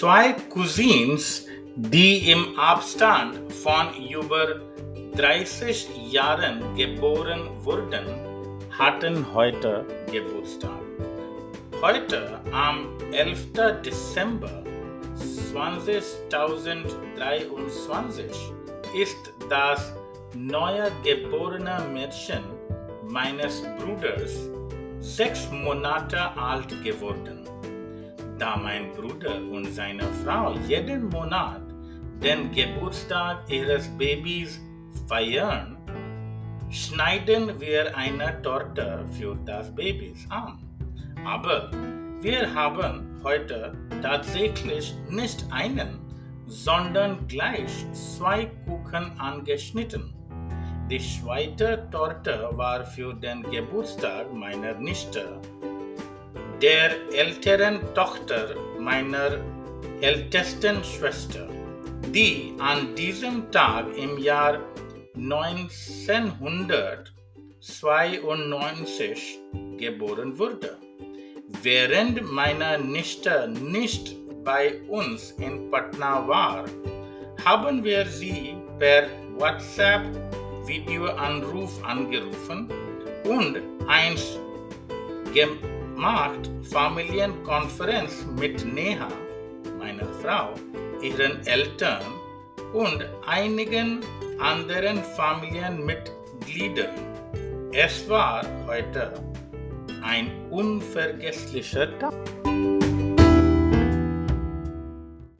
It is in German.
Zwei Cousins, die im Abstand von über 30 Jahren geboren wurden, hatten heute Geburtstag. Heute am 11. Dezember 2023 ist das neue geborene Mädchen meines Bruders sechs Monate alt geworden. Da mein Bruder und seine Frau jeden Monat den Geburtstag ihres Babys feiern, schneiden wir eine Torte für das Baby an. Aber wir haben heute tatsächlich nicht einen, sondern gleich zwei Kuchen angeschnitten. Die zweite Torte war für den Geburtstag meiner Nichte, der älteren Tochter meiner ältesten Schwester, die an diesem Tag im Jahr 1992 geboren wurde. Während meine Nichte nicht bei uns in Patna war, haben wir sie per WhatsApp Videoanruf angerufen und eins gemacht Familienkonferenz mit Neha, meiner Frau, ihren Eltern und einigen anderen Familienmitgliedern. Es war heute ein unvergesslicher Tag.